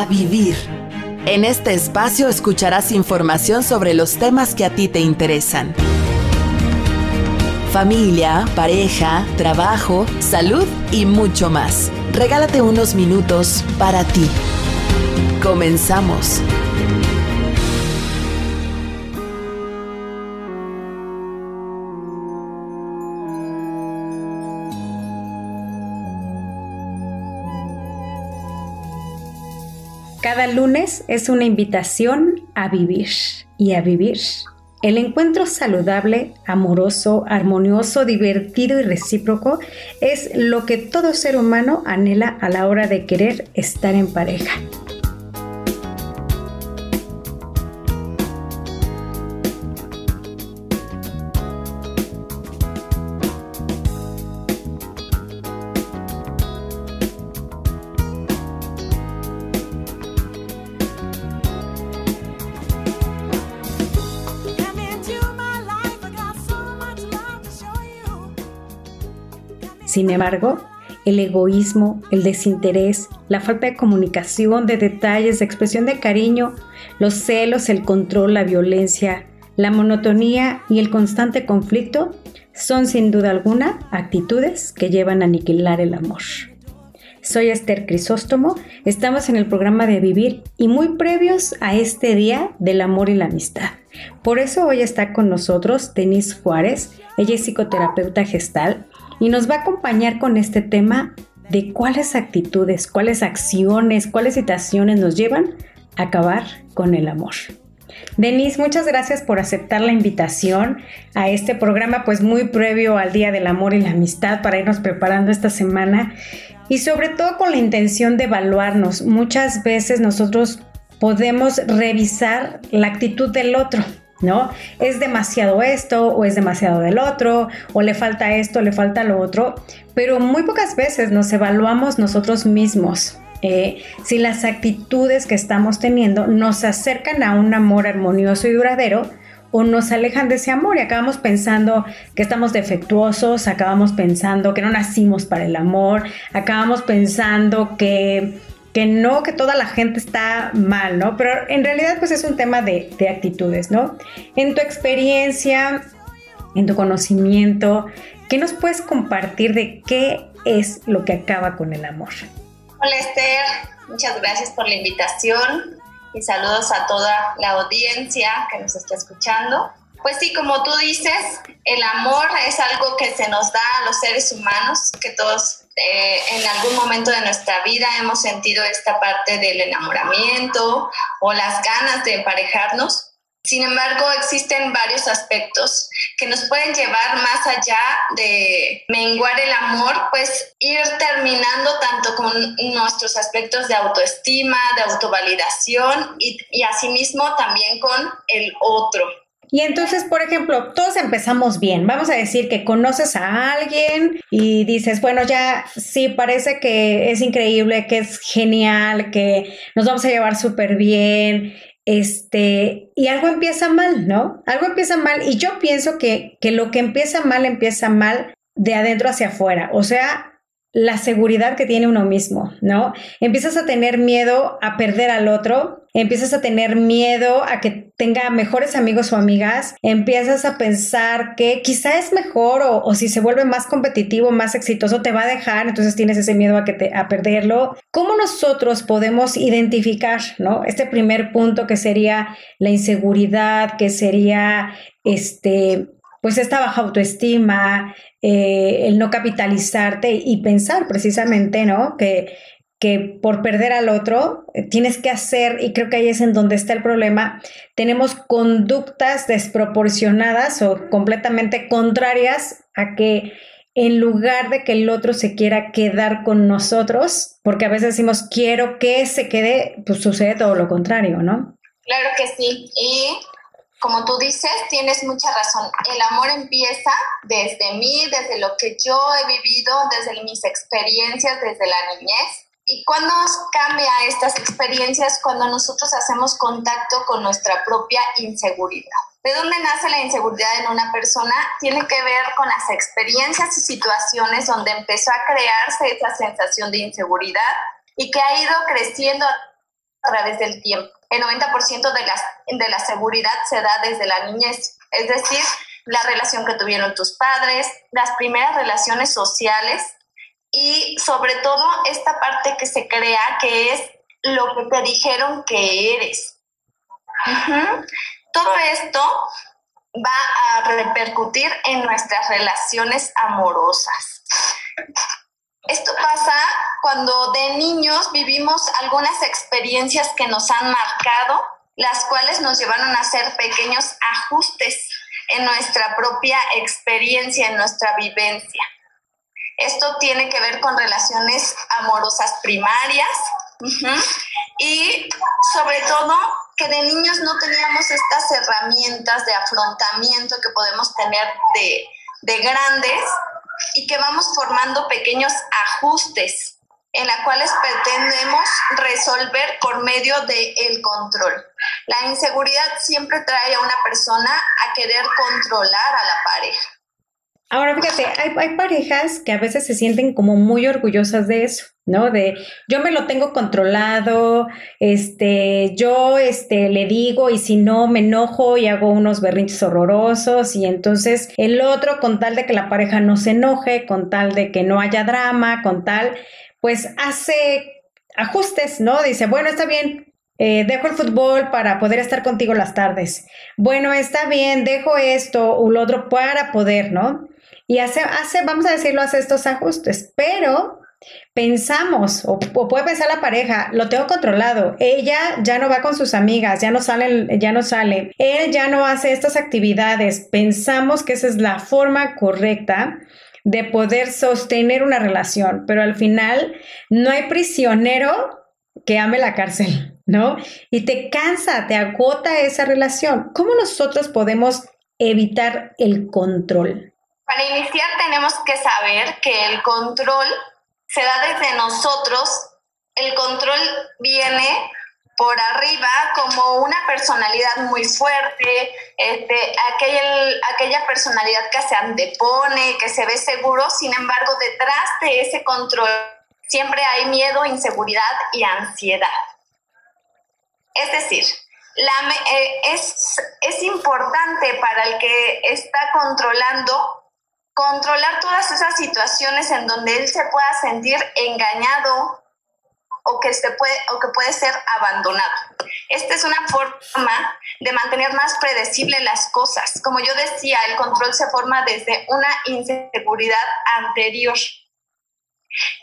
a vivir. En este espacio escucharás información sobre los temas que a ti te interesan. Familia, pareja, trabajo, salud y mucho más. Regálate unos minutos para ti. Comenzamos. Cada lunes es una invitación a vivir y a vivir. El encuentro saludable, amoroso, armonioso, divertido y recíproco es lo que todo ser humano anhela a la hora de querer estar en pareja. Sin embargo, el egoísmo, el desinterés, la falta de comunicación, de detalles, de expresión de cariño, los celos, el control, la violencia, la monotonía y el constante conflicto son sin duda alguna actitudes que llevan a aniquilar el amor. Soy Esther Crisóstomo, estamos en el programa de Vivir y muy previos a este día del amor y la amistad. Por eso hoy está con nosotros Denise Juárez, ella es psicoterapeuta gestal y nos va a acompañar con este tema de cuáles actitudes, cuáles acciones, cuáles situaciones nos llevan a acabar con el amor. Denise, muchas gracias por aceptar la invitación a este programa, pues muy previo al Día del Amor y la Amistad para irnos preparando esta semana y sobre todo con la intención de evaluarnos. Muchas veces nosotros podemos revisar la actitud del otro, ¿no? Es demasiado esto o es demasiado del otro, o le falta esto, le falta lo otro, pero muy pocas veces nos evaluamos nosotros mismos. Eh, si las actitudes que estamos teniendo nos acercan a un amor armonioso y duradero o nos alejan de ese amor y acabamos pensando que estamos defectuosos, acabamos pensando que no nacimos para el amor, acabamos pensando que que no, que toda la gente está mal, ¿no? Pero en realidad pues es un tema de, actitudes, ¿no? En tu experiencia, en tu conocimiento, ¿qué nos puedes compartir de qué es lo que acaba con el amor? Hola Esther, muchas gracias por la invitación y saludos a toda la audiencia que nos está escuchando. Pues sí, como tú dices, el amor es algo que se nos da a los seres humanos, que todos eh, en algún momento de nuestra vida hemos sentido esta parte del enamoramiento o las ganas de emparejarnos. Sin embargo, existen varios aspectos que nos pueden llevar más allá de menguar el amor, pues ir terminando tanto con nuestros aspectos de autoestima, de autovalidación y, y asimismo también con el otro. Y entonces, por ejemplo, todos empezamos bien. Vamos a decir que conoces a alguien y dices, bueno, ya sí, parece que es increíble, que es genial, que nos vamos a llevar súper bien. Este, y algo empieza mal, ¿no? Algo empieza mal y yo pienso que, que lo que empieza mal empieza mal de adentro hacia afuera. O sea, la seguridad que tiene uno mismo, ¿no? Empiezas a tener miedo a perder al otro, empiezas a tener miedo a que tenga mejores amigos o amigas, empiezas a pensar que quizá es mejor o, si se vuelve más competitivo, más exitoso, te va a dejar, entonces tienes ese miedo a, que te, a perderlo. ¿Cómo nosotros podemos identificar, ¿no? Este primer punto que sería la inseguridad, que sería este pues esta baja autoestima, eh, el no capitalizarte y pensar precisamente, ¿no? Que, que por perder al otro eh, tienes que hacer, y creo que ahí es en donde está el problema, tenemos conductas desproporcionadas o completamente contrarias a que en lugar de que el otro se quiera quedar con nosotros, porque a veces decimos quiero que se quede, pues sucede todo lo contrario, ¿no? Claro que sí. Y como tú dices, tienes mucha razón. El amor empieza desde mí, desde lo que yo he vivido, desde mis experiencias, desde la niñez. ¿Y cuando cambia estas experiencias? Cuando nosotros hacemos contacto con nuestra propia inseguridad. ¿De dónde nace la inseguridad en una persona? Tiene que ver con las experiencias y situaciones donde empezó a crearse esa sensación de inseguridad y que ha ido creciendo a través del tiempo. El 90% de, las, de la seguridad se da desde la niñez, es decir, la relación que tuvieron tus padres, las primeras relaciones sociales y sobre todo esta parte que se crea que es lo que te dijeron que eres. Todo esto va a repercutir en nuestras relaciones amorosas. Esto pasa cuando de niños vivimos algunas experiencias que nos han marcado, las cuales nos llevaron a hacer pequeños ajustes en nuestra propia experiencia, en nuestra vivencia. Esto tiene que ver con relaciones amorosas primarias y sobre todo que de niños no teníamos estas herramientas de afrontamiento que podemos tener de, de grandes y que vamos formando pequeños ajustes en la cuales pretendemos resolver por medio del el control. La inseguridad siempre trae a una persona a querer controlar a la pareja. Ahora fíjate, hay, hay, parejas que a veces se sienten como muy orgullosas de eso, ¿no? De yo me lo tengo controlado, este, yo este, le digo y si no me enojo y hago unos berrinches horrorosos y entonces el otro con tal de que la pareja no se enoje, con tal de que no haya drama, con tal, pues hace ajustes, ¿no? Dice, bueno, está bien, eh, dejo el fútbol para poder estar contigo las tardes. Bueno, está bien, dejo esto o lo otro para poder, ¿no? Y hace, hace, vamos a decirlo, hace estos ajustes, pero pensamos, o, puede pensar la pareja, lo tengo controlado, ella ya no va con sus amigas, ya no sale, ya no sale, él ya no hace estas actividades, pensamos que esa es la forma correcta de poder sostener una relación, pero al final no hay prisionero que ame la cárcel, ¿no? Y te cansa, te agota esa relación. ¿Cómo nosotros podemos evitar el control? Para iniciar tenemos que saber que el control se da desde nosotros. El control viene por arriba como una personalidad muy fuerte, este, aquel, aquella personalidad que se antepone, que se ve seguro, sin embargo, detrás de ese control siempre hay miedo, inseguridad y ansiedad. Es decir, eh, es, es importante para el que está controlando controlar todas esas situaciones en donde él se pueda sentir engañado, o que, se puede, o que puede ser abandonado. Esta es una forma de mantener más predecible las cosas. Como yo decía, el control se forma desde una inseguridad anterior.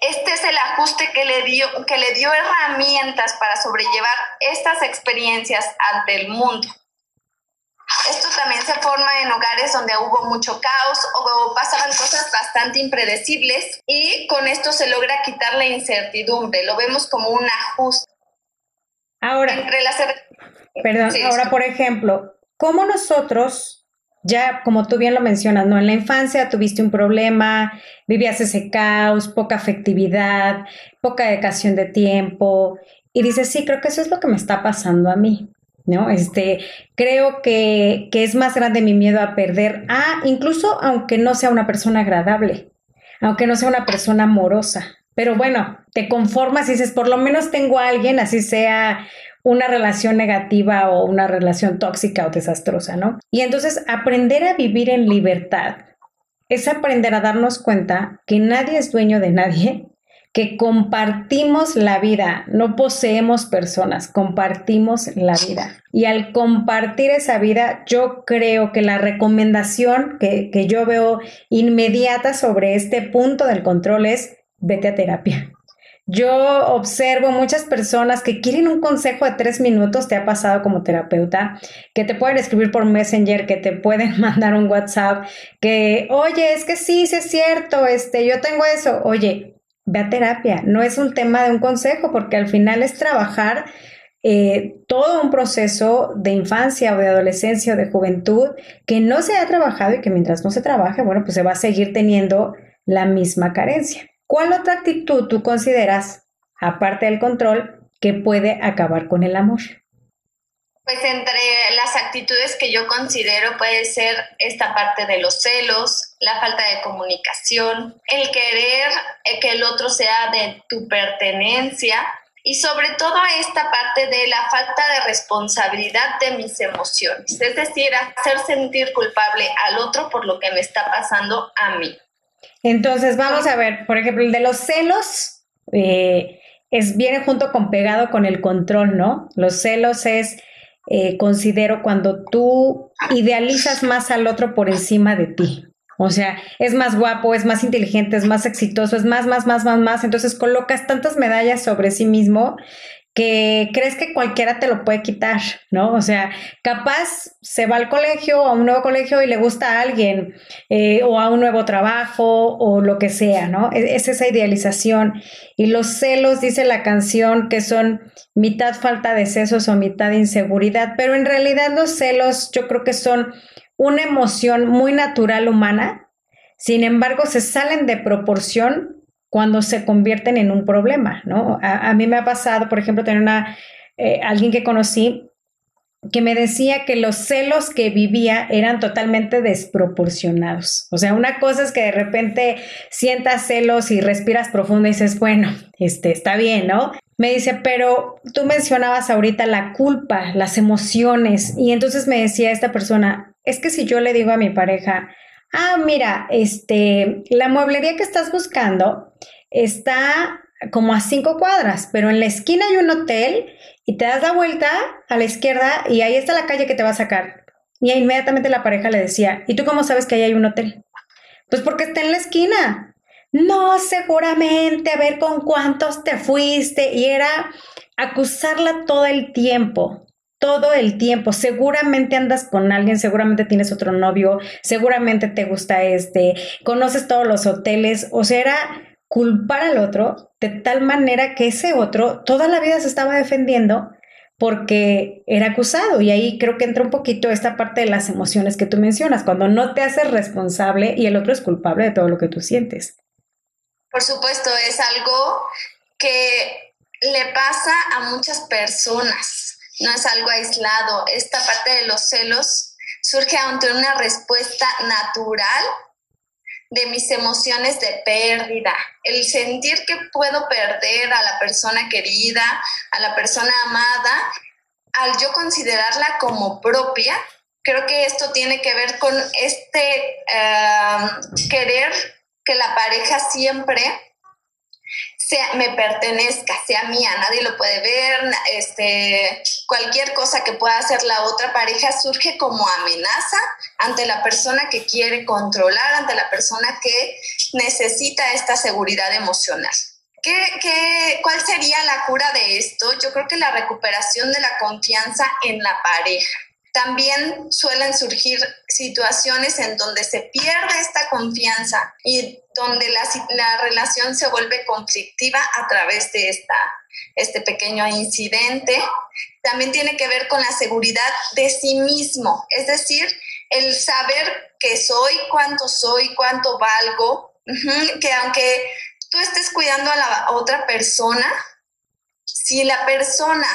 Este es el ajuste que le dio, que le dio herramientas para sobrellevar estas experiencias ante el mundo. Esto también se forma en hogares donde hubo mucho caos o pasaban cosas bastante impredecibles y con esto se logra quitar la incertidumbre. Lo vemos como un ajuste. Ahora, entre las... perdón, ahora por ejemplo, ¿cómo nosotros ya, como tú bien lo mencionas, ¿no? En la infancia tuviste un problema, vivías ese caos, poca afectividad, poca dedicación de tiempo, y dices, sí, creo que eso es lo que me está pasando a mí. ¿No? Este, creo que, que, es más grande mi miedo a perder, ah, incluso aunque no sea una persona agradable, aunque no sea una persona amorosa. Pero bueno, te conformas y dices, por lo menos tengo a alguien, así sea una relación negativa o una relación tóxica o desastrosa, ¿no? Y entonces aprender a vivir en libertad es aprender a darnos cuenta que nadie es dueño de nadie que compartimos la vida, no poseemos personas, compartimos la vida. Y al compartir esa vida, yo creo que la recomendación que, que yo veo inmediata sobre este punto del control es vete a terapia. Yo observo muchas personas que quieren un consejo de tres minutos, te ha pasado como terapeuta, que te pueden escribir por Messenger, que te pueden mandar un WhatsApp, que, oye, es que sí, sí es cierto, este, yo tengo eso, oye, ve a terapia. No es un tema de un consejo, porque al final es trabajar eh, todo un proceso de infancia o de adolescencia o de juventud que no se ha trabajado y que mientras no se trabaje, bueno, pues se va a seguir teniendo la misma carencia. ¿Cuál otra actitud tú consideras, aparte del control, que puede acabar con el amor? Pues entre las actitudes que yo considero puede ser esta parte de los celos, la falta de comunicación, el querer que el otro sea de tu pertenencia y sobre todo esta parte de la falta de responsabilidad de mis emociones, es decir, hacer sentir culpable al otro por lo que me está pasando a mí. Entonces, vamos a ver, por ejemplo, el de los celos eh, es, viene junto con pegado con el control, ¿no? Los celos es, eh, considero, cuando tú idealizas más al otro por encima de ti. O sea, es más guapo, es más inteligente, es más exitoso, es más, más, más, más, más. Entonces colocas tantas medallas sobre sí mismo que crees que cualquiera te lo puede quitar, ¿no? O sea, capaz se va al colegio, a un nuevo colegio y le gusta a alguien, eh, o a un nuevo trabajo, o lo que sea, ¿no? Es, es, esa idealización. Y los celos, dice la canción, que son mitad falta de sesos o mitad inseguridad, pero en realidad los celos yo creo que son una emoción muy natural humana, sin embargo se salen de proporción cuando se convierten en un problema, ¿no? A, mí me ha pasado, por ejemplo, tener una, eh, alguien que conocí que me decía que los celos que vivía eran totalmente desproporcionados. O sea, una cosa es que de repente sientas celos y respiras profundo y dices, bueno, este, está bien, ¿no? Me dice, pero tú mencionabas ahorita la culpa, las emociones, y entonces me decía esta persona, es que si yo le digo a mi pareja, ah, mira, este, la mueblería que estás buscando está como a cinco cuadras, pero en la esquina hay un hotel y te das la vuelta a la izquierda y ahí está la calle que te va a sacar. Y inmediatamente la pareja le decía, ¿y tú cómo sabes que ahí hay un hotel? Pues porque está en la esquina. No, seguramente, a ver con cuántos te fuiste. Y era acusarla todo el tiempo todo el tiempo. Seguramente andas con alguien, seguramente tienes otro novio, seguramente te gusta este, conoces todos los hoteles, o sea, era culpar al otro de tal manera que ese otro toda la vida se estaba defendiendo porque era acusado y ahí creo que entra un poquito esta parte de las emociones que tú mencionas, cuando no te haces responsable y el otro es culpable de todo lo que tú sientes. Por supuesto, es algo que le pasa a muchas personas no es algo aislado. Esta parte de los celos surge ante una respuesta natural de mis emociones de pérdida, el sentir que puedo perder a la persona querida, a la persona amada, al yo considerarla como propia, creo que esto tiene que ver con este eh, querer que la pareja siempre sea, me pertenezca, sea mía, nadie lo puede ver, este, cualquier cosa que pueda hacer la otra pareja surge como amenaza ante la persona que quiere controlar, ante la persona que necesita esta seguridad emocional. ¿Qué, qué, cuál sería la cura de esto? Yo creo que la recuperación de la confianza en la pareja también suelen surgir situaciones en donde se pierde esta confianza y donde la, la relación se vuelve conflictiva a través de esta, este pequeño incidente. También tiene que ver con la seguridad de sí mismo, es decir, el saber que soy, cuánto soy, cuánto valgo, que aunque tú estés cuidando a la otra persona, si la persona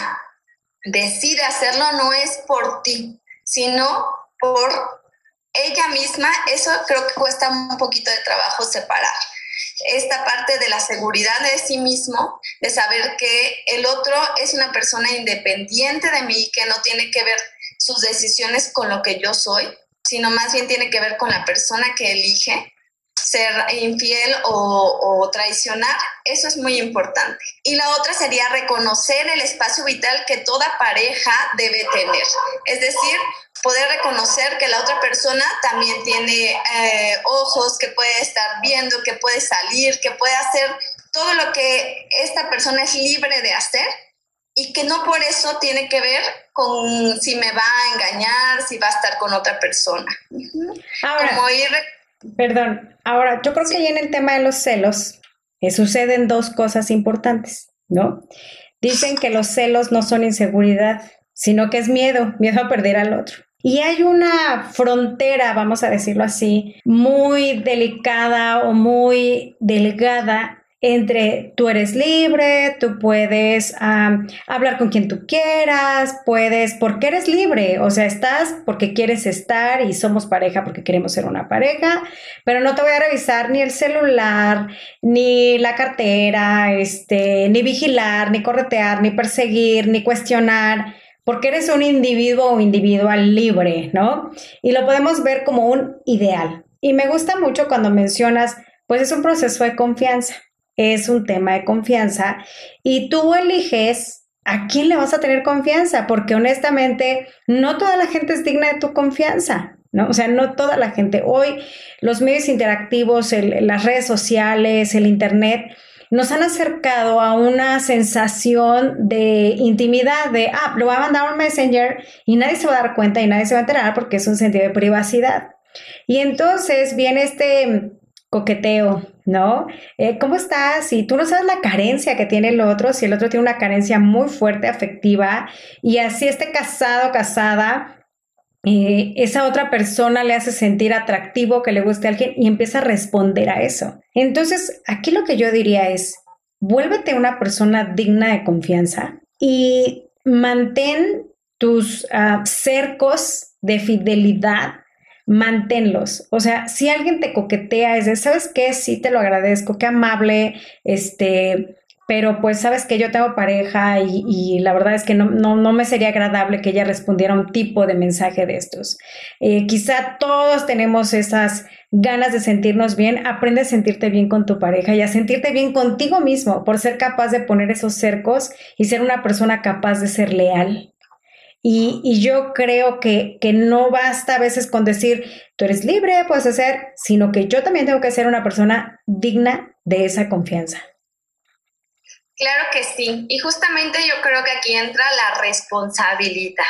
decide hacerlo no es por ti, sino por ella misma. Eso creo que cuesta un poquito de trabajo separar. Esta parte de la seguridad de sí mismo, de saber que el otro es una persona independiente de mí, que no tiene que ver sus decisiones con lo que yo soy, sino más bien tiene que ver con la persona que elige ser infiel o, traicionar, eso es muy importante. Y la otra sería reconocer el espacio vital que toda pareja debe tener. Es decir, poder reconocer que la otra persona también tiene eh, ojos, que puede estar viendo, que puede salir, que puede hacer todo lo que esta persona es libre de hacer y que no por eso tiene que ver con si me va a engañar, si va a estar con otra persona. Como ir Perdón, ahora yo creo que ahí en el tema de los celos eh, suceden dos cosas importantes, ¿no? Dicen que los celos no son inseguridad, sino que es miedo, miedo a perder al otro. Y hay una frontera, vamos a decirlo así, muy delicada o muy delgada entre tú eres libre, tú puedes hablar con quien tú quieras, puedes, porque eres libre, o sea, estás porque quieres estar y somos pareja porque queremos ser una pareja, pero no te voy a revisar ni el celular, ni la cartera, este, ni vigilar, ni corretear, ni perseguir, ni cuestionar porque eres un individuo o individual libre, ¿no? Y lo podemos ver como un ideal. Y me gusta mucho cuando mencionas, pues es un proceso de confianza es un tema de confianza y tú eliges a quién le vas a tener confianza, porque honestamente no toda la gente es digna de tu confianza. ¿No? O sea, no toda la gente. Hoy los medios interactivos, las redes sociales, el Internet, nos han acercado a una sensación de intimidad, de, ah, lo voy a mandar a un messenger y nadie se va a dar cuenta y nadie se va a enterar porque es un sentido de privacidad. Y entonces viene este coqueteo, ¿no? Eh, ¿Cómo estás? Y tú no sabes la carencia que tiene el otro, si el otro tiene una carencia muy fuerte afectiva y así esté casado, casada, eh, esa otra persona le hace sentir atractivo, que le guste a alguien y empieza a responder a eso. Entonces, aquí lo que yo diría es, vuélvete una persona digna de confianza y mantén tus ah, cercos de fidelidad manténlos. O sea, si alguien te coquetea, es de, ¿sabes qué? Sí, te lo agradezco, qué amable, este, pero pues sabes que yo tengo pareja y, la verdad es que no, no, me sería agradable que ella respondiera un tipo de mensaje de estos. Eh, quizá todos tenemos esas ganas de sentirnos bien, aprende a sentirte bien con tu pareja y a sentirte bien contigo mismo por ser capaz de poner esos cercos y ser una persona capaz de ser leal. Y, yo creo que, que, no basta a veces con decir, tú eres libre, puedes hacer, sino que yo también tengo que ser una persona digna de esa confianza. Claro que sí. Y justamente yo creo que aquí entra la responsabilidad.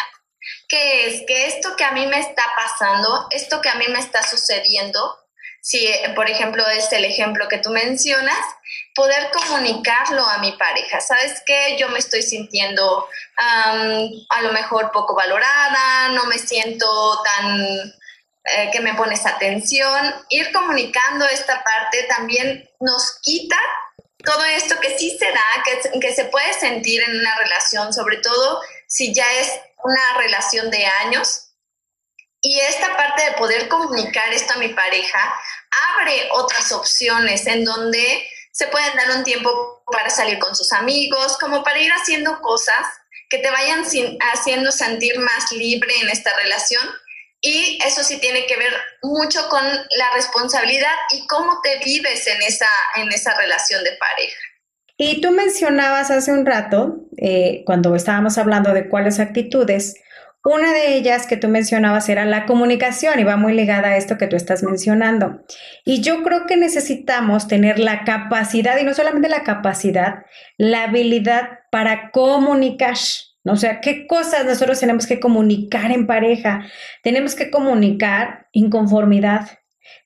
Que es que esto que a mí me está pasando, esto que a mí me está sucediendo, si por ejemplo es el ejemplo que tú mencionas, poder comunicarlo a mi pareja. ¿Sabes qué? Yo me estoy sintiendo a lo mejor poco valorada, no me siento tan eh, que me pones atención. Ir comunicando esta parte también nos quita todo esto que sí se da, que, que se puede sentir en una relación, sobre todo si ya es una relación de años. Y esta parte de poder comunicar esto a mi pareja abre otras opciones en donde se pueden dar un tiempo para salir con sus amigos, como para ir haciendo cosas que te vayan haciendo sentir más libre en esta relación. Y eso sí tiene que ver mucho con la responsabilidad y cómo te vives en esa, en esa relación de pareja. Y tú mencionabas hace un rato, eh, cuando estábamos hablando de cuáles actitudes, una de ellas que tú mencionabas era la comunicación y va muy ligada a esto que tú estás mencionando. Y yo creo que necesitamos tener la capacidad, y no solamente la capacidad, la habilidad para comunicar. O sea, ¿qué cosas nosotros tenemos que comunicar en pareja? Tenemos que comunicar inconformidad,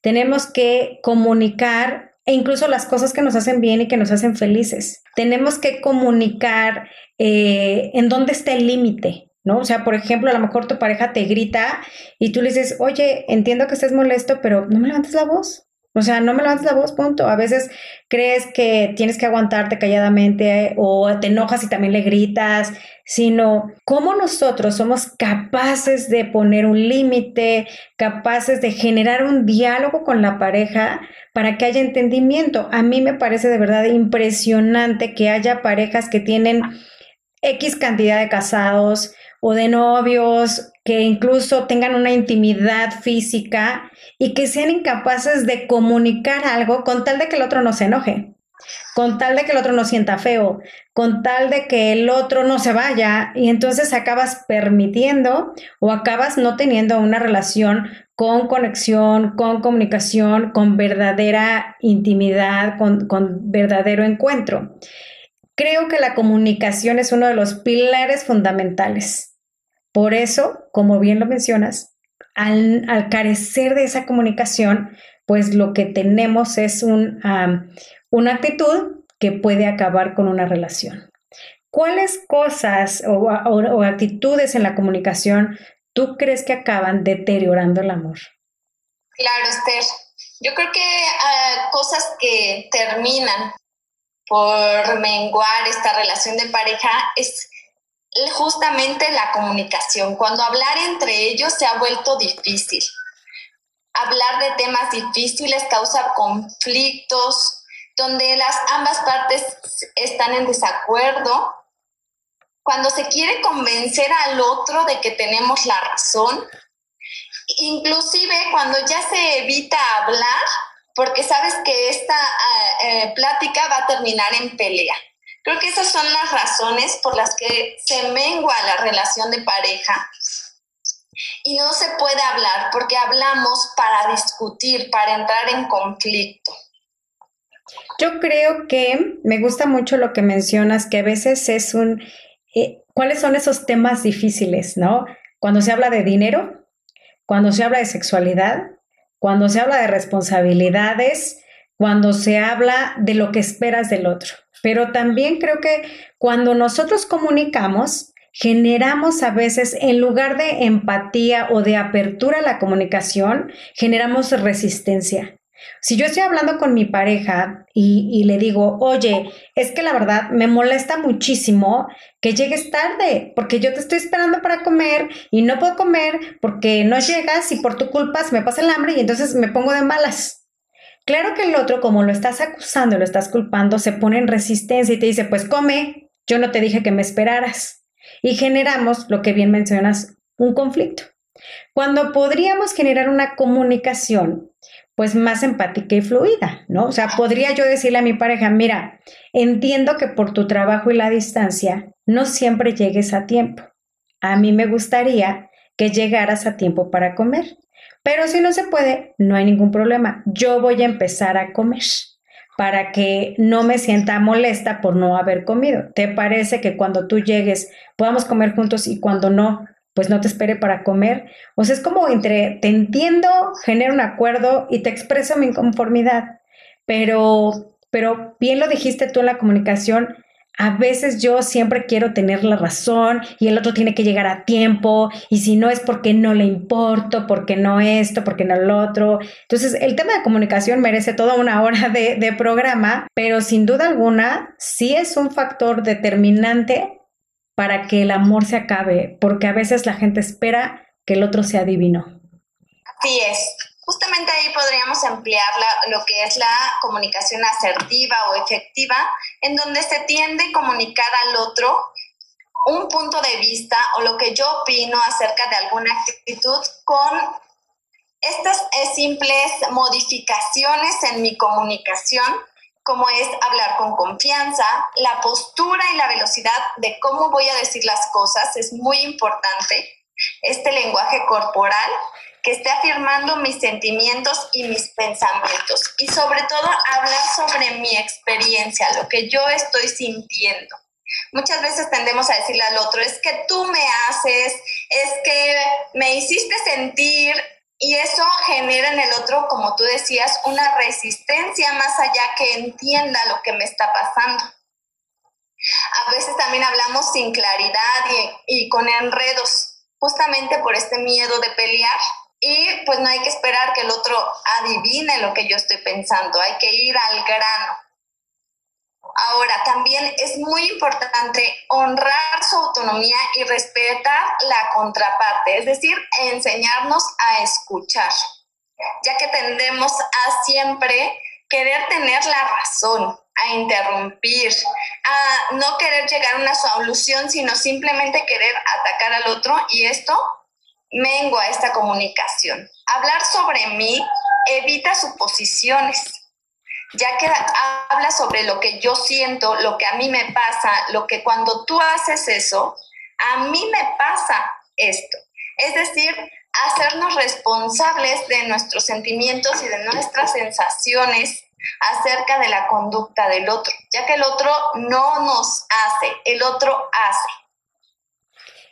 tenemos que comunicar e incluso las cosas que nos hacen bien y que nos hacen felices. Tenemos que comunicar eh, en dónde está el límite. ¿no? O sea, por ejemplo, a lo mejor tu pareja te grita y tú le dices, oye, entiendo que estés molesto, pero no me levantes la voz. O sea, no me levantes la voz, punto. A veces crees que tienes que aguantarte calladamente o te enojas y también le gritas, sino cómo nosotros somos capaces de poner un límite, capaces de generar un diálogo con la pareja para que haya entendimiento. A mí me parece de verdad impresionante que haya parejas que tienen X cantidad de casados, o de novios que incluso tengan una intimidad física y que sean incapaces de comunicar algo con tal de que el otro no se enoje, con tal de que el otro no sienta feo, con tal de que el otro no se vaya y entonces acabas permitiendo o acabas no teniendo una relación con conexión, con comunicación, con verdadera intimidad, con, con verdadero encuentro. Creo que la comunicación es uno de los pilares fundamentales por eso, como bien lo mencionas, al, carecer de esa comunicación, pues lo que tenemos es un, una actitud que puede acabar con una relación. ¿Cuáles cosas o, actitudes en la comunicación tú crees que acaban deteriorando el amor? Claro, Esther. Yo creo que ah, cosas que terminan por menguar esta relación de pareja es justamente la comunicación. Cuando hablar entre ellos se ha vuelto difícil. Hablar de temas difíciles causa conflictos, donde las ambas partes están en desacuerdo. Cuando se quiere convencer al otro de que tenemos la razón, inclusive cuando ya se evita hablar, porque sabes que esta eh, eh, plática va a terminar en pelea. Creo que esas son las razones por las que se mengua la relación de pareja y no se puede hablar porque hablamos para discutir, para entrar en conflicto. Yo creo que me gusta mucho lo que mencionas, que a veces es un, eh, ¿cuáles son esos temas difíciles, no? Cuando se habla de dinero, cuando se habla de sexualidad, cuando se habla de responsabilidades, cuando se habla de lo que esperas del otro. Pero también creo que cuando nosotros comunicamos, generamos a veces, en lugar de empatía o de apertura a la comunicación, generamos resistencia. Si yo estoy hablando con mi pareja y, le digo, oye, es que la verdad me molesta muchísimo que llegues tarde, porque yo te estoy esperando para comer y no puedo comer porque no llegas y por tu culpa se me pasa el hambre y entonces me pongo de malas. Claro que el otro, como lo estás acusando, lo estás culpando, se pone en resistencia y te dice, pues come, yo no te dije que me esperaras. Y generamos, lo que bien mencionas, un conflicto. Cuando podríamos generar una comunicación pues más empática y fluida, ¿no? O sea, podría yo decirle a mi pareja, mira, entiendo que por tu trabajo y la distancia no siempre llegues a tiempo. A mí me gustaría que llegaras a tiempo para comer, pero si no se puede, no hay ningún problema. Yo voy a empezar a comer para que no me sienta molesta por no haber comido. ¿Te parece que cuando tú llegues podamos comer juntos y cuando no, pues no te espere para comer. O sea, es como entre te entiendo, genero un acuerdo y te expreso mi inconformidad. Pero, pero bien lo dijiste tú en la comunicación, a veces yo siempre quiero tener la razón y el otro tiene que llegar a tiempo y si no es porque no le importo, porque no esto, porque no lo otro. Entonces el tema de comunicación merece toda una hora de, de programa, pero sin duda alguna sí es un factor determinante para que el amor se acabe, porque a veces la gente espera que el otro sea divino. Así es. Justamente ahí podríamos emplear lo que es la comunicación asertiva o efectiva, en donde se tiende a comunicar al otro un punto de vista o lo que yo opino acerca de alguna actitud con estas eh, simples modificaciones en mi comunicación como es hablar con confianza, la postura y la velocidad de cómo voy a decir las cosas es muy importante. Este lenguaje corporal que esté afirmando mis sentimientos y mis pensamientos y sobre todo hablar sobre mi experiencia, lo que yo estoy sintiendo. Muchas veces tendemos a decirle al otro, es que tú me haces, es que me hiciste sentir, y eso genera en el otro, como tú decías, una resistencia más allá que entienda lo que me está pasando. A veces también hablamos sin claridad y, con enredos, justamente por este miedo de pelear. Y pues no hay que esperar que el otro adivine lo que yo estoy pensando, hay que ir al grano. Ahora, también es muy importante honrar su autonomía y respetar la contraparte, es decir, enseñarnos a escuchar, ya que tendemos a siempre querer tener la razón, a interrumpir, a no querer llegar a una solución, sino simplemente querer atacar al otro y esto mengua esta comunicación. Hablar sobre mí evita suposiciones ya que habla sobre lo que yo siento, lo que a mí me pasa, lo que cuando tú haces eso, a mí me pasa esto. Es decir, hacernos responsables de nuestros sentimientos y de nuestras sensaciones acerca de la conducta del otro, ya que el otro no nos hace, el otro hace.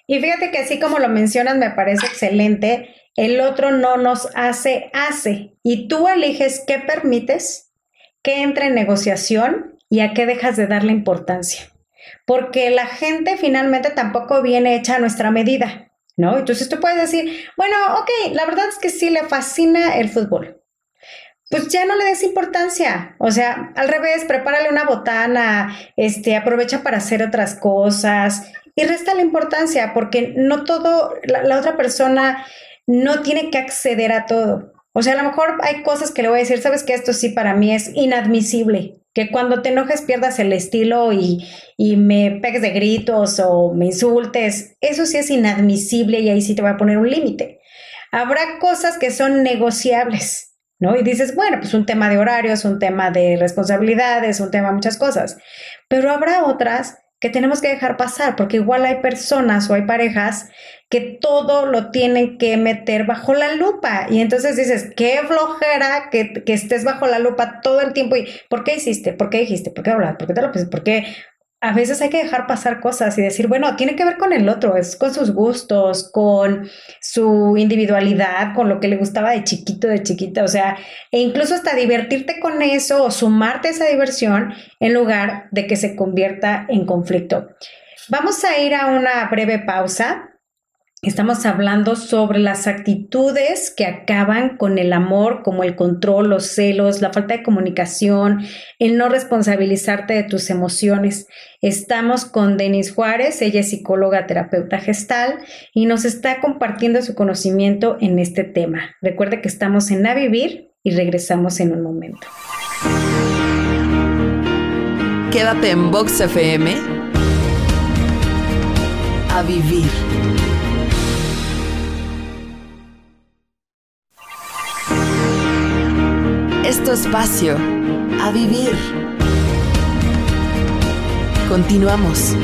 Y fíjate que así como lo mencionas, me parece excelente, el otro no nos hace, hace. Y tú eliges qué permites qué entra en negociación y a qué dejas de darle importancia. Porque la gente finalmente tampoco viene hecha a nuestra medida, ¿no? Entonces tú puedes decir, bueno, ok, la verdad es que sí le fascina el fútbol. pues ya no le des importancia. O sea, al revés, prepárale una botana, este, aprovecha para hacer otras cosas y resta la importancia porque no todo, la, otra persona no tiene que acceder a todo. O sea, a lo mejor hay cosas que le voy a decir, sabes que esto sí para mí es inadmisible, que cuando te enojes pierdas el estilo y, y, me pegues de gritos o me insultes, eso sí es inadmisible y ahí sí te voy a poner un límite. Habrá cosas que son negociables, ¿no? Y dices, bueno, pues un tema de horarios, un tema de responsabilidades, un tema de muchas cosas. Pero habrá otras que tenemos que dejar pasar, porque igual hay personas o hay parejas que todo lo tienen que meter bajo la lupa. Y entonces dices, qué flojera que, que estés bajo la lupa todo el tiempo. ¿Y por qué hiciste? ¿Por qué dijiste? ¿Por qué hablaste? ¿Por qué te lo ¿Por qué? A veces hay que dejar pasar cosas y decir, bueno, tiene que ver con el otro, es con sus gustos, con su individualidad, con lo que le gustaba de chiquito, de chiquita, o sea, e incluso hasta divertirte con eso o sumarte a esa diversión en lugar de que se convierta en conflicto. Vamos a ir a una breve pausa Estamos hablando sobre las actitudes que acaban con el amor, como el control, los celos, la falta de comunicación, el no responsabilizarte de tus emociones. Estamos con Denise Juárez, ella es psicóloga, terapeuta gestal y nos está compartiendo su conocimiento en este tema. Recuerde que estamos en A Vivir y regresamos en un momento. Quédate en Box FM. A Vivir. Espacio, a vivir. Continuamos.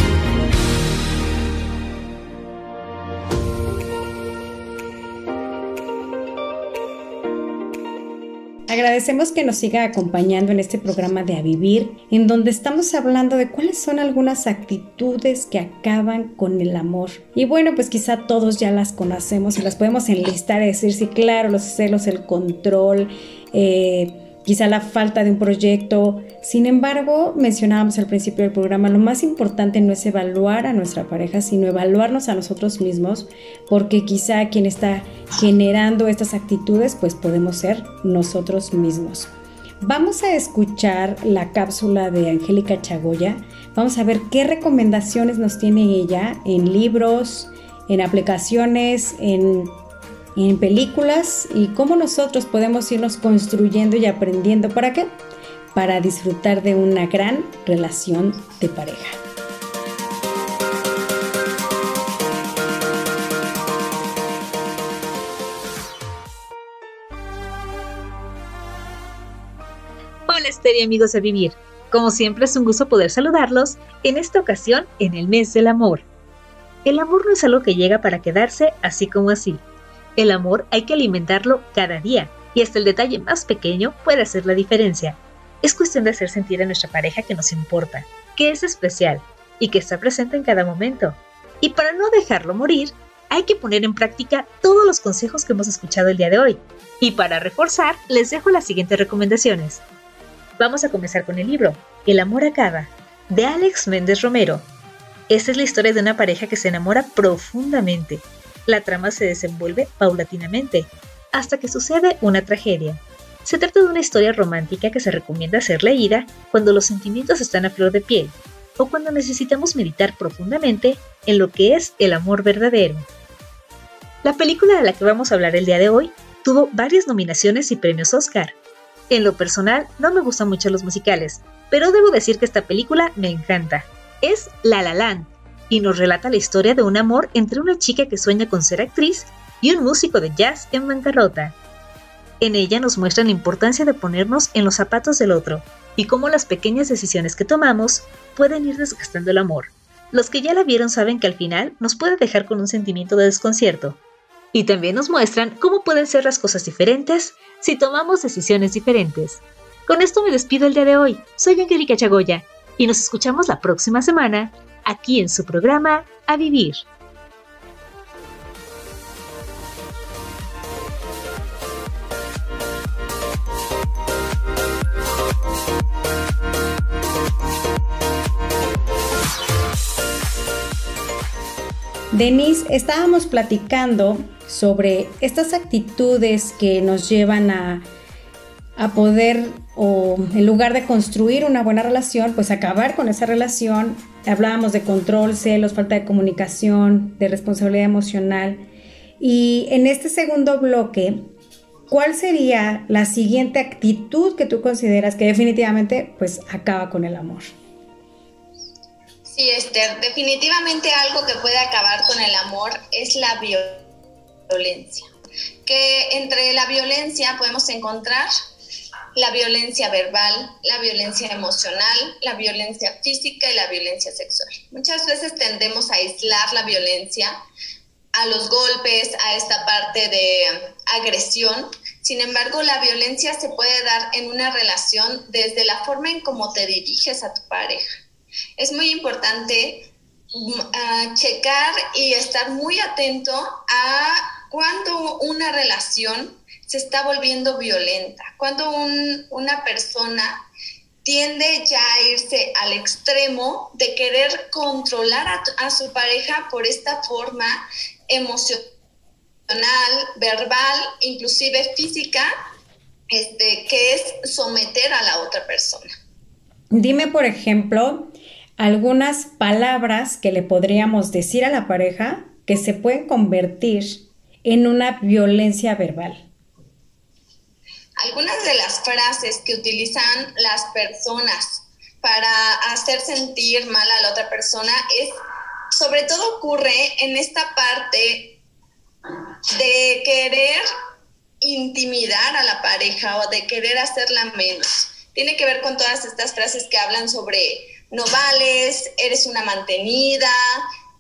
Agradecemos que nos siga acompañando en este programa de A Vivir, en donde estamos hablando de cuáles son algunas actitudes que acaban con el amor. Y bueno, pues quizá todos ya las conocemos y las podemos enlistar y decir, sí, claro, los celos, el control, eh, quizá la falta de un proyecto. Sin embargo, mencionábamos al principio del programa, lo más importante no es evaluar a nuestra pareja, sino evaluarnos a nosotros mismos, porque quizá quien está generando estas actitudes, pues podemos ser nosotros mismos. Vamos a escuchar la cápsula de Angélica Chagoya. Vamos a ver qué recomendaciones nos tiene ella en libros, en aplicaciones, en en películas y cómo nosotros podemos irnos construyendo y aprendiendo. ¿Para qué? Para disfrutar de una gran relación de pareja. Hola Esther amigos de Vivir. Como siempre es un gusto poder saludarlos, en esta ocasión en el mes del amor. El amor no es algo que llega para quedarse así como así el amor hay que alimentarlo cada día y hasta el detalle más pequeño puede hacer la diferencia. Es cuestión de hacer sentir a nuestra pareja que nos importa, que es especial y que está presente en cada momento. Y para no dejarlo morir, hay que poner en práctica todos los consejos que hemos escuchado el día de hoy. Y para reforzar, les dejo las siguientes recomendaciones. Vamos a comenzar con el libro El amor acaba, de Alex Méndez Romero. Esta es la historia de una pareja que se enamora profundamente la trama se desenvuelve paulatinamente, hasta que sucede una tragedia. Se trata de una historia romántica que se recomienda ser leída cuando los sentimientos están a flor de piel o cuando necesitamos meditar profundamente en lo que es el amor verdadero. La película de la que vamos a hablar el día de hoy tuvo varias nominaciones y premios Oscar. En lo personal no me gustan mucho los musicales, pero debo decir que esta película me encanta. Es La La Land, y nos relata la historia de un amor entre una chica que sueña con ser actriz y un músico de jazz en bancarrota. En ella nos muestra la importancia de ponernos en los zapatos del otro y cómo las pequeñas decisiones que tomamos pueden ir desgastando el amor. Los que ya la vieron saben que al final nos puede dejar con un sentimiento de desconcierto. Y también nos muestran cómo pueden ser las cosas diferentes si tomamos decisiones diferentes. Con esto me despido el día de hoy. Soy Angélica Chagoya y nos escuchamos la próxima semana aquí en su programa A Vivir. Denise, estábamos platicando sobre estas actitudes que nos llevan a a poder, o en lugar de construir una buena relación, pues acabar con esa relación. Hablábamos de control, celos, falta de comunicación, de responsabilidad emocional. Y en este segundo bloque, ¿cuál sería la siguiente actitud que tú consideras que definitivamente pues acaba con el amor? Sí, Esther, definitivamente algo que puede acabar con el amor es la violencia. Que entre la violencia podemos encontrar la violencia verbal, la violencia emocional, la violencia física y la violencia sexual. Muchas veces tendemos a aislar la violencia a los golpes, a esta parte de agresión. Sin embargo, la violencia se puede dar en una relación desde la forma en cómo te diriges a tu pareja. Es muy importante mm, checar y estar muy atento a cuando una relación se está volviendo violenta, cuando una persona tiende ya a irse al extremo de querer controlar a, a su pareja por esta forma emocional, verbal, inclusive física, este, que es someter a la otra persona. Dime, por ejemplo, algunas palabras que le podríamos decir a la pareja que se pueden convertir en una violencia verbal. Algunas de las frases que utilizan las personas para hacer sentir mal a la otra persona es sobre todo ocurre en esta parte de querer intimidar a la pareja o de querer hacerla menos. Tiene que ver con todas estas frases que hablan sobre no vales, eres una mantenida,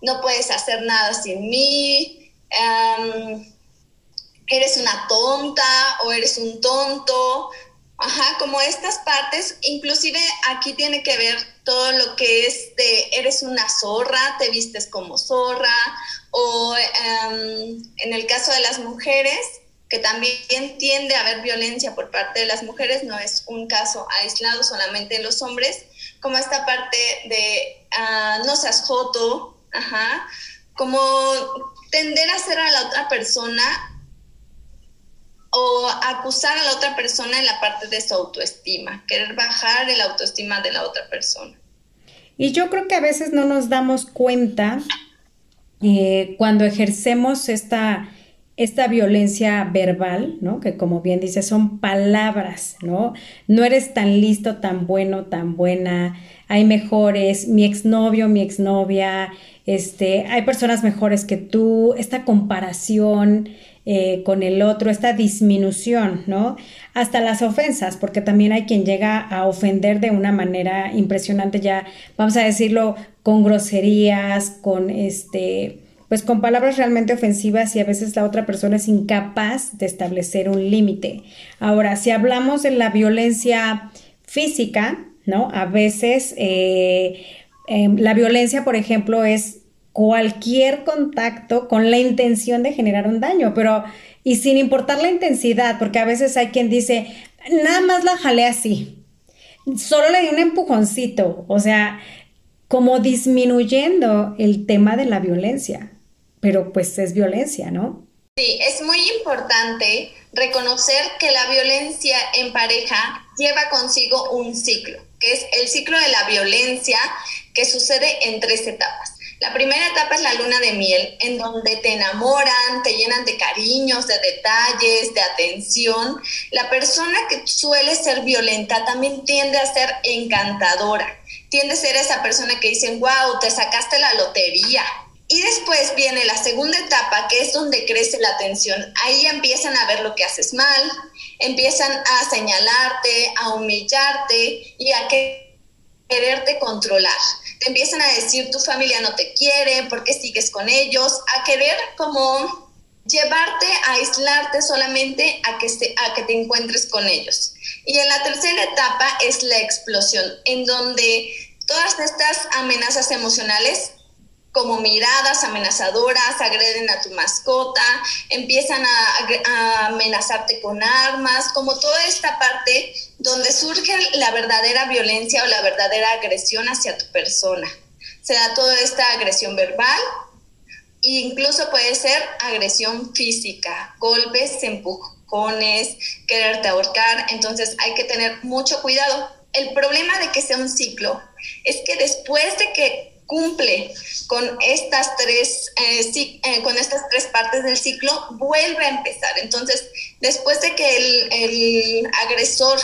no puedes hacer nada sin mí, em, eres una tonta o eres un tonto, Ajá, como estas partes, inclusive aquí tiene que ver todo lo que es de eres una zorra, te vistes como zorra, o em, en el caso de las mujeres, que también tiende a haber violencia por parte de las mujeres, no es un caso aislado solamente en los hombres, como esta parte de ah, no seas joto, ajá, como tender a hacer a la otra persona o acusar a la otra persona en la parte de su autoestima, querer bajar el autoestima de la otra persona. Y yo creo que a veces no nos damos cuenta eh, cuando ejercemos esta, esta violencia verbal, ¿no? Que como bien dice, son palabras, ¿no? No eres tan listo, tan bueno, tan buena, hay mejores, mi exnovio, mi exnovia, este, hay personas mejores que tú, esta comparación, eh, con el otro, esta disminución, ¿no? Hasta las ofensas, porque también hay quien llega a ofender de una manera impresionante, ya vamos a decirlo, con groserías, con este, pues con palabras realmente ofensivas y a veces la otra persona es incapaz de establecer un límite. Ahora, si hablamos de la violencia física, ¿no? A veces eh, em, la violencia, por ejemplo, es cualquier contacto con la intención de generar un daño, pero y sin importar la intensidad, porque a veces hay quien dice, nada más la jalé así, solo le di un empujoncito, o sea, como disminuyendo el tema de la violencia, pero pues es violencia, ¿no? Sí, es muy importante reconocer que la violencia en pareja lleva consigo un ciclo, que es el ciclo de la violencia que sucede en tres etapas. La primera etapa es la luna de miel, en donde te enamoran, te llenan de cariños, de detalles, de atención. La persona que suele ser violenta también tiende a ser encantadora, tiende a ser esa persona que dicen, wow, te sacaste la lotería. Y después viene la segunda etapa, que es donde crece la atención. Ahí empiezan a ver lo que haces mal, empiezan a señalarte, a humillarte y a quererte controlar te empiezan a decir tu familia no te quiere, ¿por qué sigues con ellos? A querer como llevarte a aislarte solamente a que, a que te encuentres con ellos. Y en la tercera etapa es la explosión, en donde todas estas amenazas emocionales como miradas amenazadoras, agreden a tu mascota, empiezan a, amenazarte con armas, como toda esta parte donde surge la verdadera violencia o la verdadera agresión hacia tu persona. Se da toda esta agresión verbal e incluso puede ser agresión física, golpes, empujones, quererte ahorcar, entonces hay que tener mucho cuidado. El problema de que sea un ciclo es que después de que cumple con estas tres, eh, eh, con estas tres partes del ciclo, vuelve a empezar. Entonces, después de que el, el agresor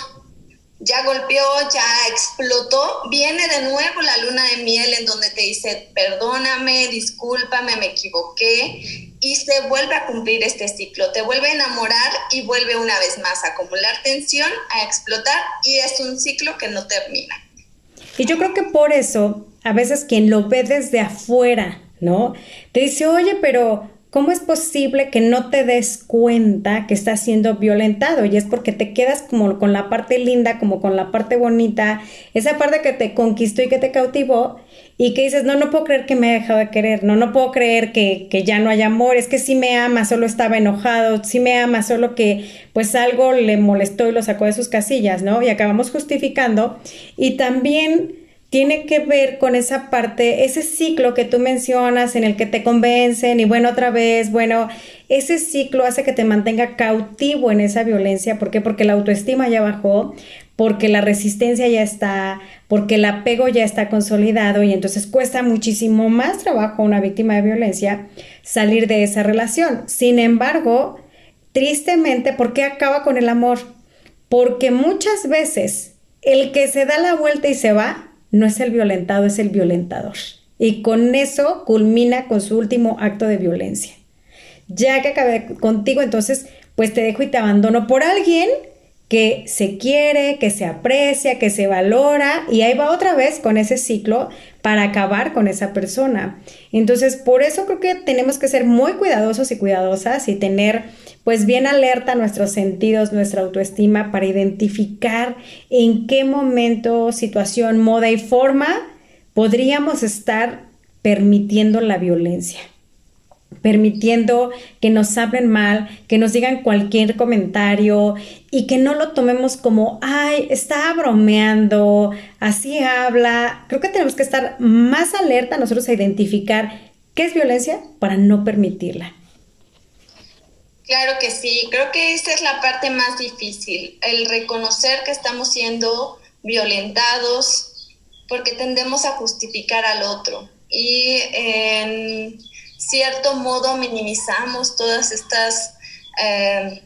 ya golpeó, ya explotó, viene de nuevo la luna de miel en donde te dice, perdóname, discúlpame, me equivoqué, y se vuelve a cumplir este ciclo, te vuelve a enamorar y vuelve una vez más a acumular tensión, a explotar, y es un ciclo que no termina. Y yo creo que por eso, a veces quien lo ve desde afuera, ¿no? Te dice, oye, pero ¿Cómo es posible que no te des cuenta que estás siendo violentado? Y es porque te quedas como con la parte linda, como con la parte bonita, esa parte que te conquistó y que te cautivó, y que dices, no, no puedo creer que me ha dejado de querer, no, no puedo creer que, que ya no hay amor, es que sí me ama, solo estaba enojado, sí me ama, solo que pues algo le molestó y lo sacó de sus casillas, ¿no? Y acabamos justificando. Y también tiene que ver con esa parte, ese ciclo que tú mencionas en el que te convencen y bueno, otra vez, bueno, ese ciclo hace que te mantenga cautivo en esa violencia. ¿Por qué? Porque la autoestima ya bajó, porque la resistencia ya está, porque el apego ya está consolidado y entonces cuesta muchísimo más trabajo a una víctima de violencia salir de esa relación. Sin embargo, tristemente, ¿por qué acaba con el amor? Porque muchas veces el que se da la vuelta y se va no es el violentado, es el violentador. Y con eso culmina con su último acto de violencia. Ya que acabé contigo, entonces, pues te dejo y te abandono por alguien que se quiere, que se aprecia, que se valora y ahí va otra vez con ese ciclo para acabar con esa persona. Entonces, por eso creo que tenemos que ser muy cuidadosos y cuidadosas y tener pues bien alerta nuestros sentidos, nuestra autoestima para identificar en qué momento, situación, moda y forma podríamos estar permitiendo la violencia permitiendo que nos hablen mal, que nos digan cualquier comentario y que no lo tomemos como, ay, está bromeando, así habla. Creo que tenemos que estar más alerta nosotros a identificar qué es violencia para no permitirla. Claro que sí, creo que esa es la parte más difícil, el reconocer que estamos siendo violentados porque tendemos a justificar al otro y cierto modo minimizamos todas estas eh,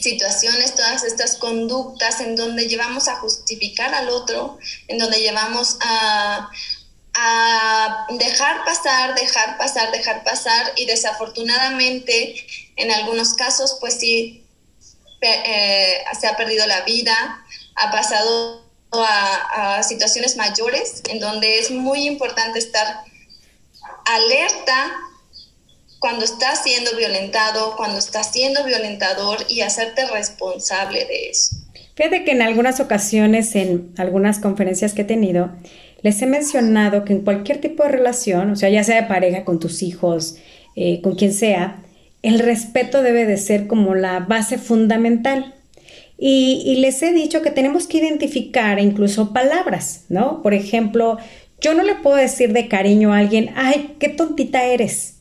situaciones, todas estas conductas en donde llevamos a justificar al otro, en donde llevamos a, dejar pasar, dejar pasar, dejar pasar y desafortunadamente en algunos casos pues sí eh, se ha perdido la vida, ha pasado a, a, situaciones mayores en donde es muy importante estar alerta cuando estás siendo violentado, cuando estás siendo violentador y hacerte responsable de eso. Fíjate que en algunas ocasiones, en algunas conferencias que he tenido, les he mencionado que en cualquier tipo de relación, o sea, ya sea de pareja, con tus hijos, eh, con quien sea, el respeto debe de ser como la base fundamental. Y, y, les he dicho que tenemos que identificar incluso palabras, ¿no? Por ejemplo, yo no le puedo decir de cariño a alguien, ay, qué tontita eres,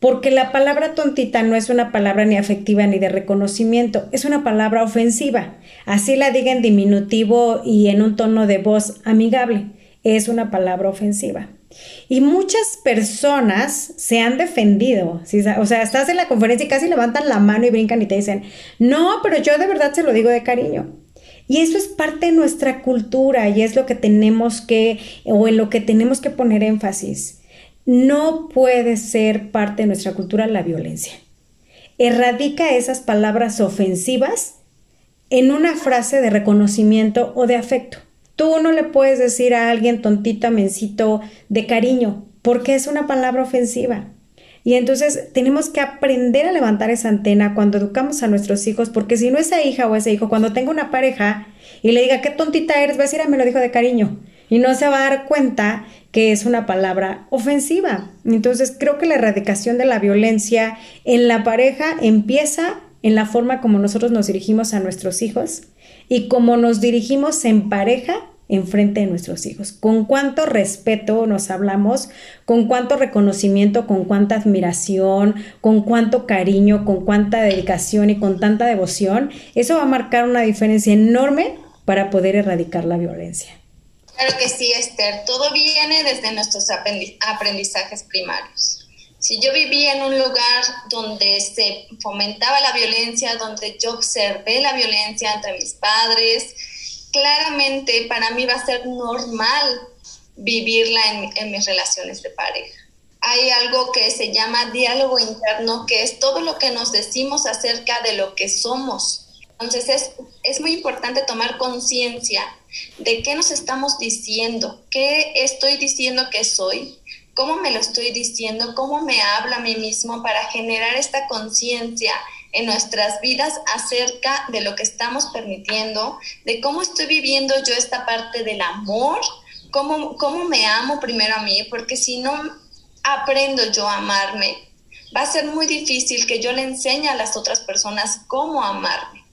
porque la palabra tontita no es una palabra ni afectiva ni de reconocimiento, es una palabra ofensiva. Así la diga en diminutivo y en un tono de voz amigable es una palabra ofensiva. Y muchas personas se han defendido, o sea, estás en la conferencia y casi levantan la mano y brincan y te dicen, no, pero yo de verdad se lo digo de cariño. Y eso es parte de nuestra cultura y es lo que tenemos que, o en lo que tenemos que poner énfasis. No puede ser parte de nuestra cultura la violencia. Erradica esas palabras ofensivas en una frase de reconocimiento o de afecto. Tú no le puedes decir a alguien tontito, mencito, de cariño, porque es una palabra ofensiva. Y entonces tenemos que aprender a levantar esa antena cuando educamos a nuestros hijos, porque si no esa hija o ese hijo, cuando tenga una pareja y le diga qué tontita eres, va a decir, ah, me lo dijo de cariño. Y no se va a dar cuenta que es una palabra ofensiva. Entonces creo que la erradicación de la violencia en la pareja empieza en la forma como nosotros nos dirigimos a nuestros hijos y como nos dirigimos en pareja en frente de nuestros hijos, con cuánto respeto nos hablamos, con cuánto reconocimiento, con cuánta admiración, con cuánto cariño, con cuánta dedicación y con tanta devoción, eso va a marcar una diferencia enorme para poder erradicar la violencia. Claro que sí, Esther, todo viene desde nuestros aprendizajes primarios. Si yo vivía en un lugar donde se fomentaba la violencia, donde yo observé la violencia entre mis padres, claramente para mí va a ser normal vivirla en, mis relaciones de pareja. Hay algo que se llama diálogo interno, que es todo lo que nos decimos acerca de lo que somos. Entonces es, es muy importante tomar conciencia de qué nos estamos diciendo, qué estoy diciendo que soy, cómo me lo estoy diciendo, cómo me habla a mí mismo para generar esta conciencia en nuestras vidas acerca de lo que estamos permitiendo, de cómo estoy viviendo yo esta parte del amor, cómo, cómo me amo primero a mí, porque si no aprendo yo a amarme, va a ser muy difícil que yo le enseñe a las otras personas cómo amarme.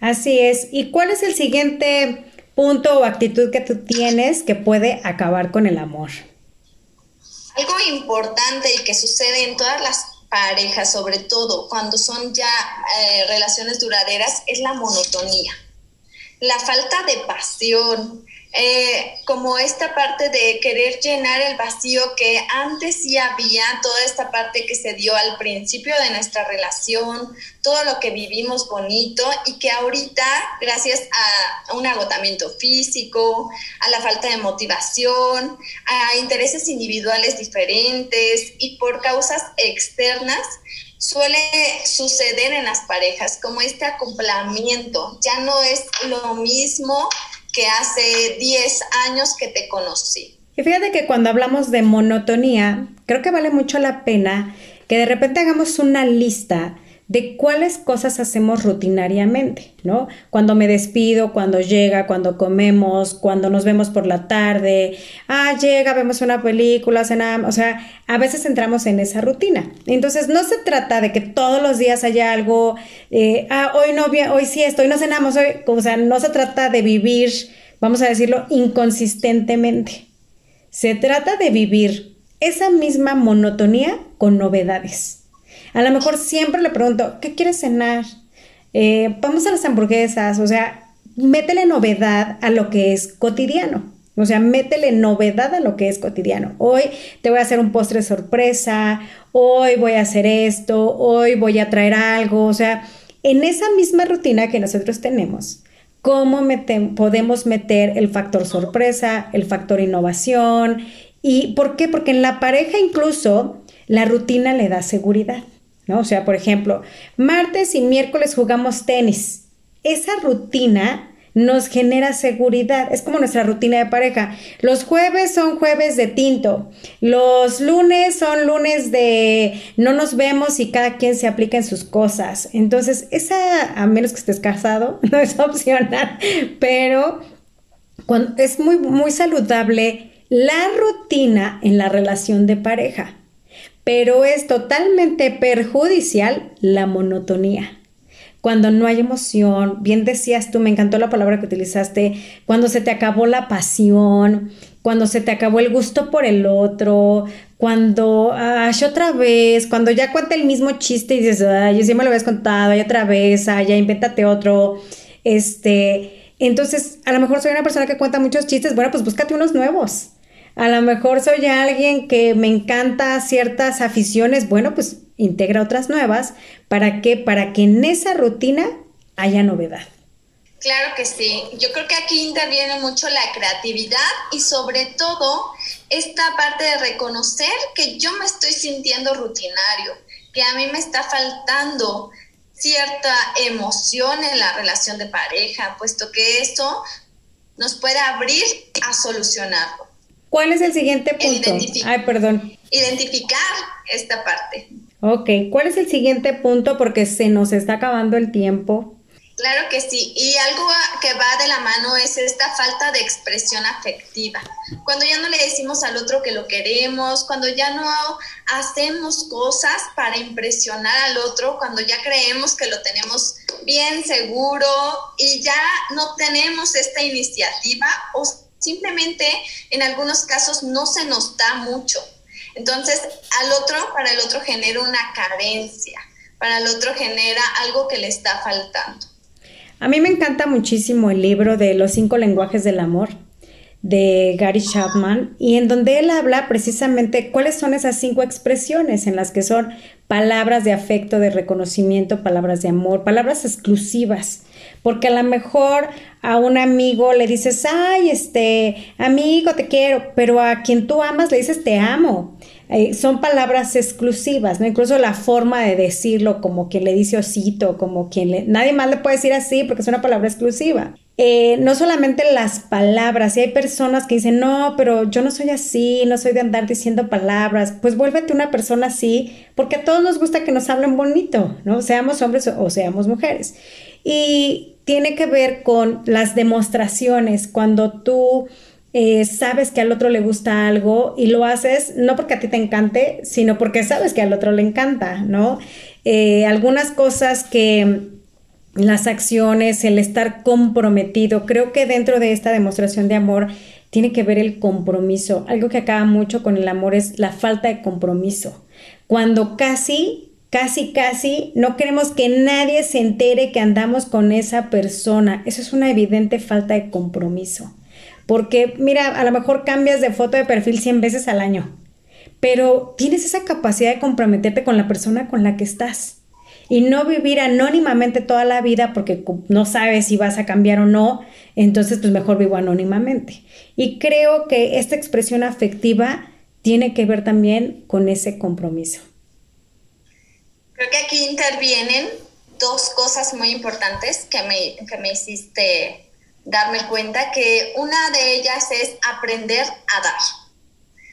Así es. ¿Y cuál es el siguiente punto o actitud que tú tienes que puede acabar con el amor? Algo importante y que sucede en todas las parejas, sobre todo cuando son ya eh, relaciones duraderas, es la monotonía. La falta de pasión, eh, como esta parte de querer llenar el vacío que antes sí había, toda esta parte que se dio al principio de nuestra relación, todo lo que vivimos bonito y que ahorita, gracias a un agotamiento físico, a la falta de motivación, a intereses individuales diferentes y por causas externas, suele suceder en las parejas como este acoplamiento, ya no es lo mismo que hace 10 años que te conocí. Y fíjate que cuando hablamos de monotonía, creo que vale mucho la pena que de repente hagamos una lista de cuáles cosas hacemos rutinariamente, ¿no? Cuando me despido, cuando llega, cuando comemos, cuando nos vemos por la tarde, ah, llega, vemos una película, cenamos, o sea, a veces entramos en esa rutina. Entonces, no se trata de que todos los días haya algo, eh, ah, hoy no, hoy sí esto, hoy no cenamos, hoy, o sea, no se trata de vivir, vamos a decirlo, inconsistentemente. Se trata de vivir esa misma monotonía con novedades. A lo mejor siempre le pregunto, ¿qué quieres cenar? Eh, vamos a las hamburguesas, o sea, métele novedad a lo que es cotidiano. O sea, métele novedad a lo que es cotidiano. Hoy te voy a hacer un postre sorpresa, hoy voy a hacer esto, hoy voy a traer algo. O sea, en esa misma rutina que nosotros tenemos, ¿cómo podemos meter el factor sorpresa, el factor innovación? ¿Y por qué? Porque en la pareja incluso la rutina le da seguridad. ¿No? O sea, por ejemplo, martes y miércoles jugamos tenis. Esa rutina nos genera seguridad. Es como nuestra rutina de pareja. Los jueves son jueves de tinto. Los lunes son lunes de no nos vemos y cada quien se aplica en sus cosas. Entonces, esa, a menos que estés casado, no es opcional, pero es muy, muy saludable la rutina en la relación de pareja pero es totalmente perjudicial la monotonía. Cuando no hay emoción, bien decías tú, me encantó la palabra que utilizaste, cuando se te acabó la pasión, cuando se te acabó el gusto por el otro, cuando, ay, otra vez, cuando ya cuenta el mismo chiste y dices, ay, yo me lo habías contado, ay, otra vez, ay, ya invéntate otro, este, entonces, a lo mejor soy una persona que cuenta muchos chistes, bueno, pues búscate unos nuevos. A lo mejor soy alguien que me encanta ciertas aficiones, bueno, pues integra otras nuevas. ¿Para qué? Para que en esa rutina haya novedad. Claro que sí. Yo creo que aquí interviene mucho la creatividad y sobre todo esta parte de reconocer que yo me estoy sintiendo rutinario, que a mí me está faltando cierta emoción en la relación de pareja, puesto que eso nos puede abrir a solucionarlo. ¿Cuál es el siguiente punto? Ay, perdón. Identificar esta parte. Ok, ¿cuál es el siguiente punto? Porque se nos está acabando el tiempo. Claro que sí, y algo que va de la mano es esta falta de expresión afectiva. Cuando ya no le decimos al otro que lo queremos, cuando ya no hacemos cosas para impresionar al otro, cuando ya creemos que lo tenemos bien seguro y ya no tenemos esta iniciativa o simplemente en algunos casos no se nos da mucho. Entonces, al otro, para el otro genera una carencia, para el otro genera algo que le está faltando. A mí me encanta muchísimo el libro de Los cinco lenguajes del amor de Gary Chapman y en donde él habla precisamente cuáles son esas cinco expresiones en las que son palabras de afecto, de reconocimiento, palabras de amor, palabras exclusivas. Porque a lo mejor a un amigo le dices, ay, este, amigo, te quiero, pero a quien tú amas le dices, te amo. Eh, son palabras exclusivas, ¿no? Incluso la forma de decirlo, como quien le dice osito, como quien le... Nadie más le puede decir así porque es una palabra exclusiva. Eh, no solamente las palabras, si hay personas que dicen, no, pero yo no soy así, no soy de andar diciendo palabras, pues vuélvete una persona así, porque a todos nos gusta que nos hablen bonito, ¿no? Seamos hombres o seamos mujeres. Y tiene que ver con las demostraciones, cuando tú eh, sabes que al otro le gusta algo y lo haces no porque a ti te encante, sino porque sabes que al otro le encanta, ¿no? Eh, algunas cosas que las acciones, el estar comprometido, creo que dentro de esta demostración de amor tiene que ver el compromiso. Algo que acaba mucho con el amor es la falta de compromiso. Cuando casi, casi, casi no queremos que nadie se entere que andamos con esa persona, eso es una evidente falta de compromiso. Porque, mira, a lo mejor cambias de foto de perfil 100 veces al año, pero tienes esa capacidad de comprometerte con la persona con la que estás y no vivir anónimamente toda la vida porque no sabes si vas a cambiar o no, entonces pues mejor vivo anónimamente. Y creo que esta expresión afectiva tiene que ver también con ese compromiso. Creo que aquí intervienen dos cosas muy importantes que me, que me hiciste darme cuenta que una de ellas es aprender a dar,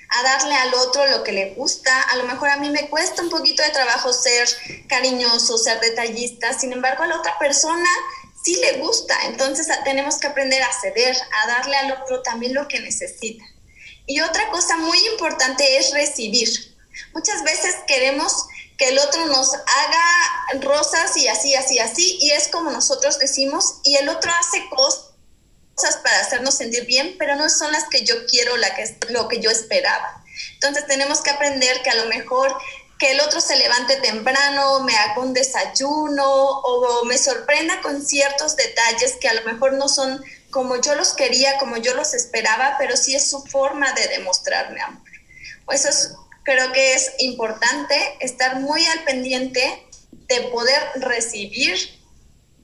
a darle al otro lo que le gusta. A lo mejor a mí me cuesta un poquito de trabajo ser cariñoso, ser detallista, sin embargo a la otra persona sí le gusta. Entonces tenemos que aprender a ceder, a darle al otro también lo que necesita. Y otra cosa muy importante es recibir. Muchas veces queremos que el otro nos haga rosas y así, así, así, y es como nosotros decimos, y el otro hace cosas para hacernos sentir bien, pero no son las que yo quiero, la que, lo que yo esperaba. Entonces tenemos que aprender que a lo mejor que el otro se levante temprano, me haga un desayuno o me sorprenda con ciertos detalles que a lo mejor no son como yo los quería, como yo los esperaba, pero sí es su forma de demostrarme amor. Eso es, creo que es importante, estar muy al pendiente de poder recibir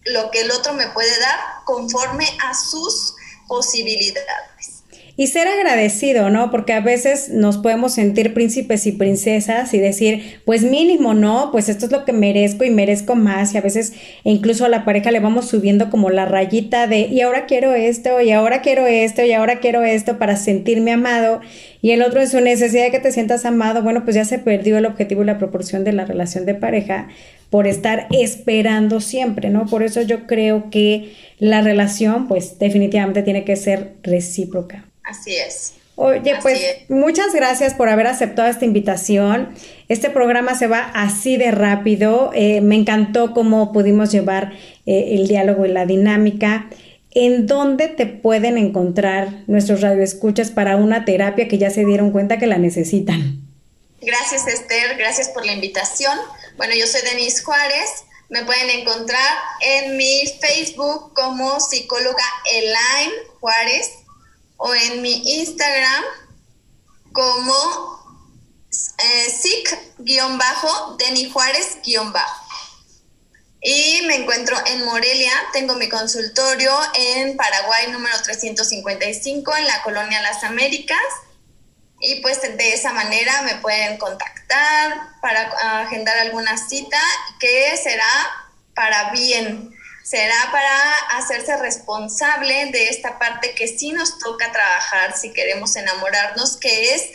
lo que el otro me puede dar conforme a sus posibilidades. Y ser agradecido, ¿no? Porque a veces nos podemos sentir príncipes y princesas y decir, pues mínimo, ¿no? Pues esto es lo que merezco y merezco más. Y a veces incluso a la pareja le vamos subiendo como la rayita de, y ahora quiero esto, y ahora quiero esto, y ahora quiero esto para sentirme amado. Y el otro en su necesidad de que te sientas amado, bueno, pues ya se perdió el objetivo y la proporción de la relación de pareja por estar esperando siempre, ¿no? Por eso yo creo que la relación, pues definitivamente tiene que ser recíproca. Así es. Oye, pues muchas gracias por haber aceptado esta invitación. Este programa se va así de rápido. Eh, me encantó cómo pudimos llevar eh, el diálogo y la dinámica. ¿En dónde te pueden encontrar nuestros radioescuchas para una terapia que ya se dieron cuenta que la necesitan? Gracias, Esther. Gracias por la invitación. Bueno, yo soy Denise Juárez. Me pueden encontrar en mi Facebook como psicóloga Elaine Juárez o en mi Instagram como eh, sic-deni Juárez-bajo. Y me encuentro en Morelia, tengo mi consultorio en Paraguay número 355 en la colonia Las Américas. Y pues de esa manera me pueden contactar para agendar alguna cita que será para bien será para hacerse responsable de esta parte que sí nos toca trabajar si queremos enamorarnos, que es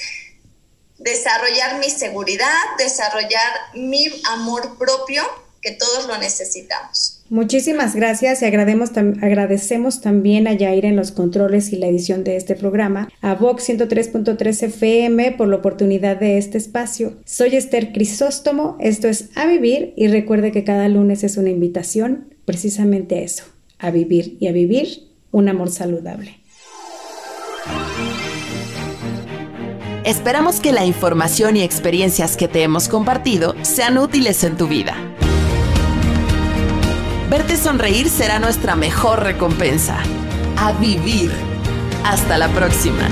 desarrollar mi seguridad, desarrollar mi amor propio, que todos lo necesitamos. Muchísimas gracias y agradecemos también a Yair en los controles y la edición de este programa, a Vox 103.3 FM por la oportunidad de este espacio. Soy Esther Crisóstomo, esto es A Vivir y recuerde que cada lunes es una invitación precisamente a eso, a vivir y a vivir un amor saludable. Esperamos que la información y experiencias que te hemos compartido sean útiles en tu vida. Verte sonreír será nuestra mejor recompensa. A vivir. Hasta la próxima.